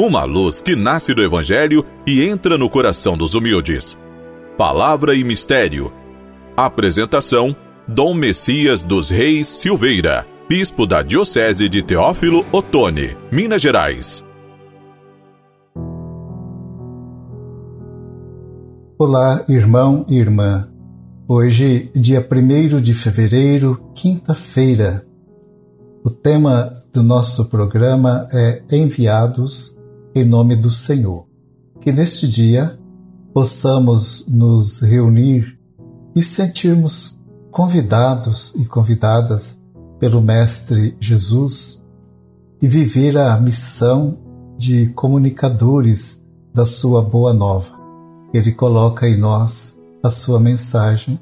uma luz que nasce do Evangelho e entra no coração dos humildes. Palavra e Mistério. Apresentação: Dom Messias dos Reis Silveira, Bispo da Diocese de Teófilo Otoni, Minas Gerais. Olá, irmão e irmã. Hoje, dia 1 de fevereiro, quinta-feira. O tema do nosso programa é Enviados em nome do Senhor. Que neste dia possamos nos reunir e sentirmos convidados e convidadas pelo Mestre Jesus e viver a missão de comunicadores da Sua Boa Nova. Ele coloca em nós a Sua mensagem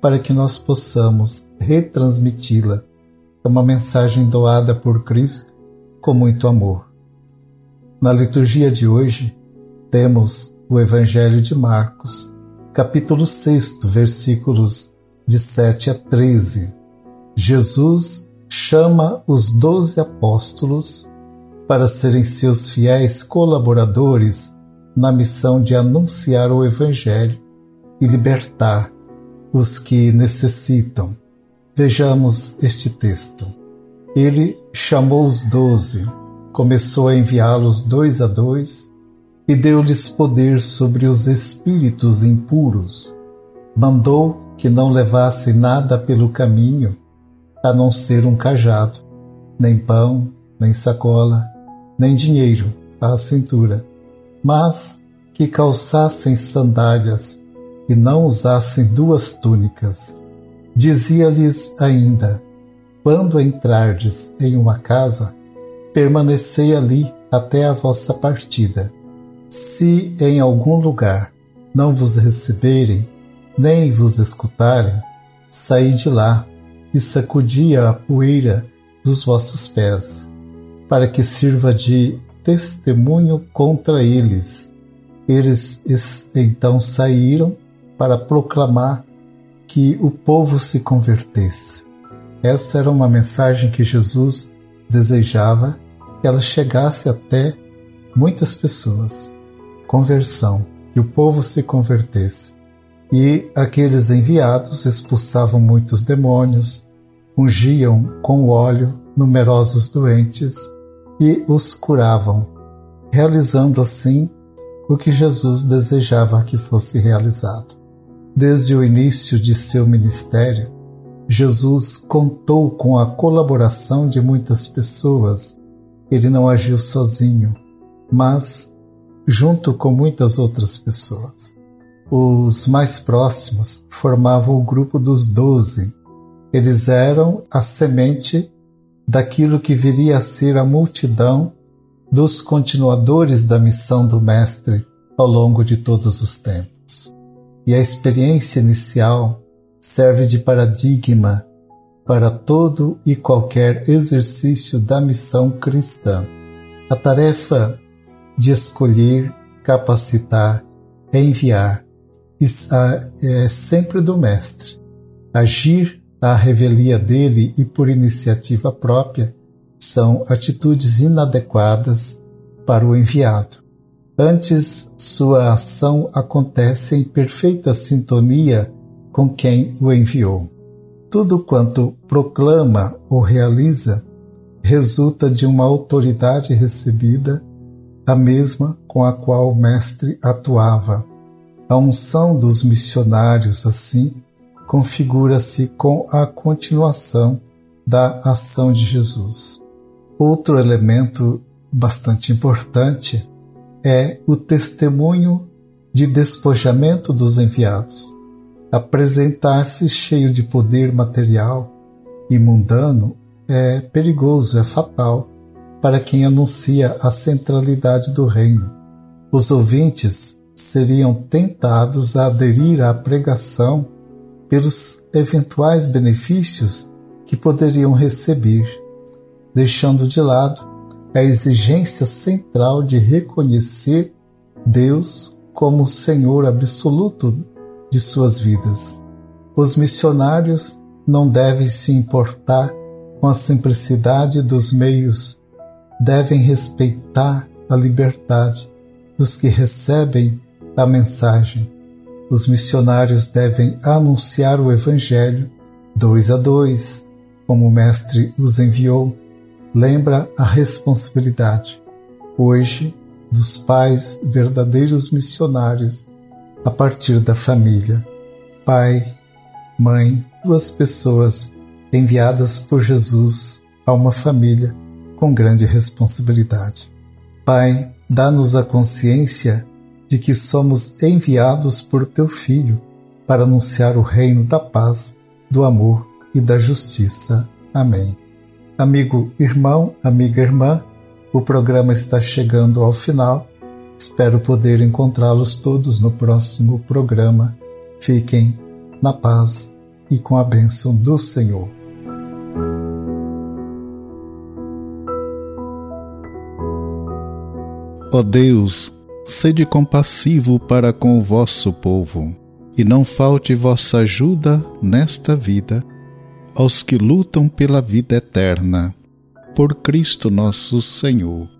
para que nós possamos retransmiti-la. É uma mensagem doada por Cristo com muito amor. Na liturgia de hoje, temos o Evangelho de Marcos, capítulo 6, versículos de 7 a 13. Jesus chama os doze apóstolos para serem seus fiéis colaboradores na missão de anunciar o Evangelho e libertar os que necessitam. Vejamos este texto. Ele chamou os doze começou a enviá-los dois a dois e deu-lhes poder sobre os espíritos impuros. Mandou que não levassem nada pelo caminho, a não ser um cajado, nem pão, nem sacola, nem dinheiro à cintura, mas que calçassem sandálias e não usassem duas túnicas. Dizia-lhes ainda: Quando entrardes em uma casa, permanecei ali até a vossa partida. Se em algum lugar não vos receberem, nem vos escutarem, saí de lá e sacudi a poeira dos vossos pés, para que sirva de testemunho contra eles. Eles então saíram para proclamar que o povo se convertesse. Essa era uma mensagem que Jesus desejava que ela chegasse até muitas pessoas. Conversão, que o povo se convertesse. E aqueles enviados expulsavam muitos demônios, ungiam com óleo numerosos doentes e os curavam, realizando assim o que Jesus desejava que fosse realizado. Desde o início de seu ministério, Jesus contou com a colaboração de muitas pessoas. Ele não agiu sozinho, mas junto com muitas outras pessoas. Os mais próximos formavam o grupo dos doze. Eles eram a semente daquilo que viria a ser a multidão dos continuadores da missão do Mestre ao longo de todos os tempos. E a experiência inicial serve de paradigma para todo e qualquer exercício da missão cristã. A tarefa de escolher, capacitar, enviar é sempre do Mestre. Agir à revelia dele e por iniciativa própria são atitudes inadequadas para o enviado. Antes, sua ação acontece em perfeita sintonia com quem o enviou. Tudo quanto proclama ou realiza resulta de uma autoridade recebida, a mesma com a qual o Mestre atuava. A unção dos missionários, assim, configura-se com a continuação da ação de Jesus. Outro elemento bastante importante é o testemunho de despojamento dos enviados. Apresentar-se cheio de poder material e mundano é perigoso, é fatal para quem anuncia a centralidade do reino. Os ouvintes seriam tentados a aderir à pregação pelos eventuais benefícios que poderiam receber, deixando de lado a exigência central de reconhecer Deus como o Senhor absoluto de suas vidas. Os missionários não devem se importar com a simplicidade dos meios, devem respeitar a liberdade dos que recebem a mensagem. Os missionários devem anunciar o Evangelho dois a dois, como o Mestre os enviou. Lembra a responsabilidade, hoje, dos pais verdadeiros missionários, a partir da família. Pai, mãe, duas pessoas enviadas por Jesus a uma família com grande responsabilidade. Pai, dá-nos a consciência de que somos enviados por teu Filho para anunciar o reino da paz, do amor e da justiça. Amém. Amigo irmão, amiga irmã, o programa está chegando ao final. Espero poder encontrá-los todos no próximo programa. Fiquem na paz e com a bênção do Senhor. Ó Deus, sede compassivo para com o vosso povo, e não falte vossa ajuda nesta vida aos que lutam pela vida eterna. Por Cristo nosso Senhor.